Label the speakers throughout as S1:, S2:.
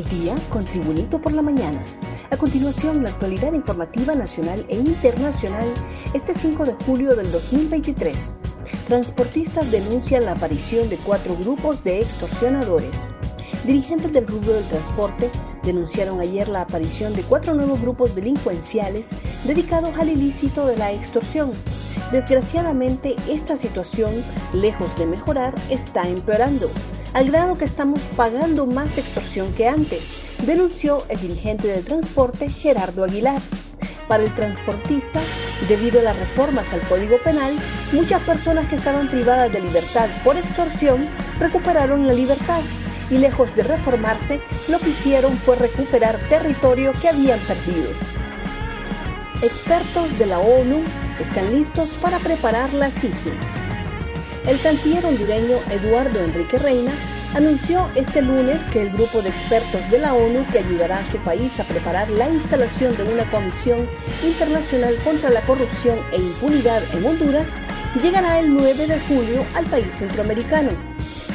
S1: Al día con Tribunito por la mañana. A continuación, la actualidad informativa nacional e internacional este 5 de julio del 2023. Transportistas denuncian la aparición de cuatro grupos de extorsionadores. Dirigentes del rubro del transporte denunciaron ayer la aparición de cuatro nuevos grupos delincuenciales dedicados al ilícito de la extorsión. Desgraciadamente, esta situación, lejos de mejorar, está empeorando al grado que estamos pagando más extorsión que antes, denunció el dirigente del transporte Gerardo Aguilar. Para el transportista, debido a las reformas al Código Penal, muchas personas que estaban privadas de libertad por extorsión recuperaron la libertad y lejos de reformarse, lo que hicieron fue recuperar territorio que habían perdido. Expertos de la ONU están listos para preparar la Sisi. El canciller hondureño Eduardo Enrique Reina anunció este lunes que el grupo de expertos de la ONU que ayudará a su país a preparar la instalación de una comisión internacional contra la corrupción e impunidad en Honduras llegará el 9 de julio al país centroamericano.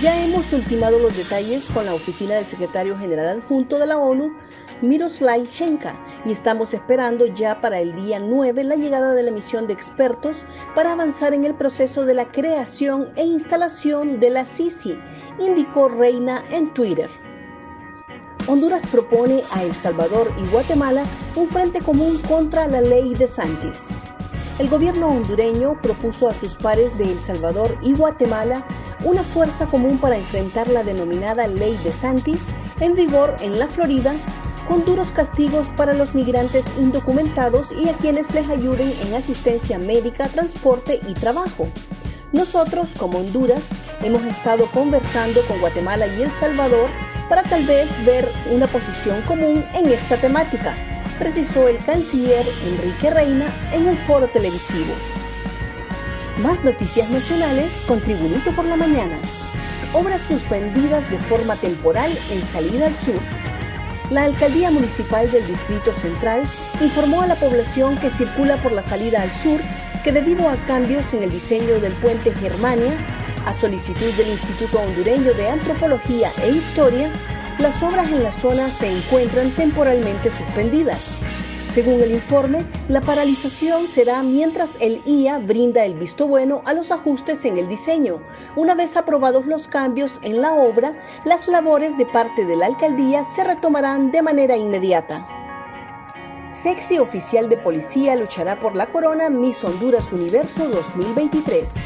S1: Ya hemos ultimado los detalles con la oficina del secretario general adjunto de la ONU, Miroslav Henka y estamos esperando ya para el día 9 la llegada de la misión de expertos para avanzar en el proceso de la creación e instalación de la Sisi, indicó Reina en Twitter. Honduras propone a El Salvador y Guatemala un frente común contra la ley de Santis. El gobierno hondureño propuso a sus pares de El Salvador y Guatemala una fuerza común para enfrentar la denominada ley de Santis en vigor en la Florida con duros castigos para los migrantes indocumentados y a quienes les ayuden en asistencia médica, transporte y trabajo. Nosotros, como Honduras, hemos estado conversando con Guatemala y El Salvador para tal vez ver una posición común en esta temática, precisó el canciller Enrique Reina en un foro televisivo. Más noticias nacionales con Tribunito por la Mañana. Obras suspendidas de forma temporal en salida al sur la Alcaldía Municipal del Distrito Central informó a la población que circula por la salida al sur que debido a cambios en el diseño del puente Germania, a solicitud del Instituto Hondureño de Antropología e Historia, las obras en la zona se encuentran temporalmente suspendidas. Según el informe, la paralización será mientras el IA brinda el visto bueno a los ajustes en el diseño. Una vez aprobados los cambios en la obra, las labores de parte de la alcaldía se retomarán de manera inmediata. Sexy oficial de policía luchará por la corona Miss Honduras Universo 2023.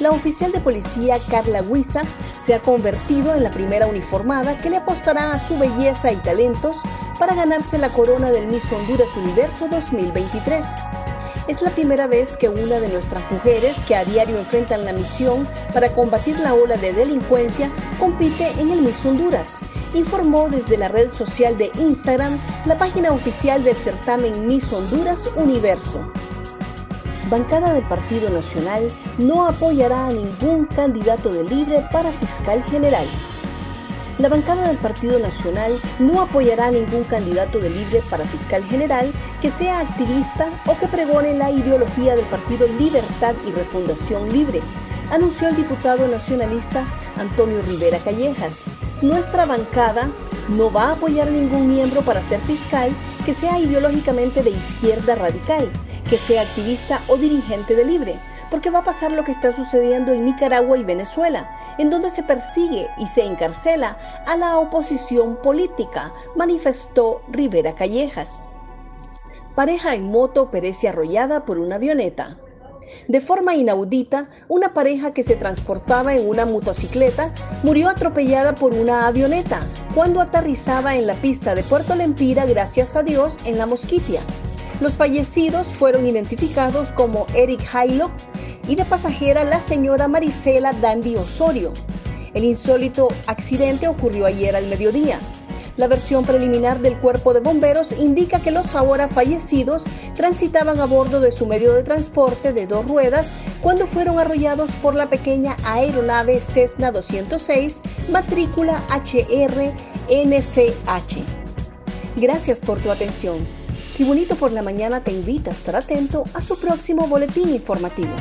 S1: La oficial de policía Carla Huiza se ha convertido en la primera uniformada que le apostará a su belleza y talentos para ganarse la corona del Miss Honduras Universo 2023. Es la primera vez que una de nuestras mujeres que a diario enfrentan la misión para combatir la ola de delincuencia compite en el Miss Honduras, informó desde la red social de Instagram la página oficial del certamen Miss Honduras Universo. Bancada del Partido Nacional no apoyará a ningún candidato de libre para fiscal general la bancada del Partido Nacional no apoyará a ningún candidato de libre para fiscal general que sea activista o que pregone la ideología del Partido Libertad y Refundación Libre, anunció el diputado nacionalista Antonio Rivera Callejas. Nuestra bancada no va a apoyar a ningún miembro para ser fiscal que sea ideológicamente de izquierda radical, que sea activista o dirigente de Libre porque va a pasar lo que está sucediendo en Nicaragua y Venezuela, en donde se persigue y se encarcela a la oposición política, manifestó Rivera Callejas. Pareja en moto perece arrollada por una avioneta. De forma inaudita, una pareja que se transportaba en una motocicleta murió atropellada por una avioneta cuando aterrizaba en la pista de Puerto Lempira, gracias a Dios, en la Mosquitia. Los fallecidos fueron identificados como Eric Hylock y de pasajera la señora Marisela Dandy Osorio. El insólito accidente ocurrió ayer al mediodía. La versión preliminar del cuerpo de bomberos indica que los ahora fallecidos transitaban a bordo de su medio de transporte de dos ruedas cuando fueron arrollados por la pequeña aeronave Cessna 206 matrícula HR NCH. Gracias por tu atención. Tribunito por la Mañana te invita a estar atento a su próximo boletín informativo.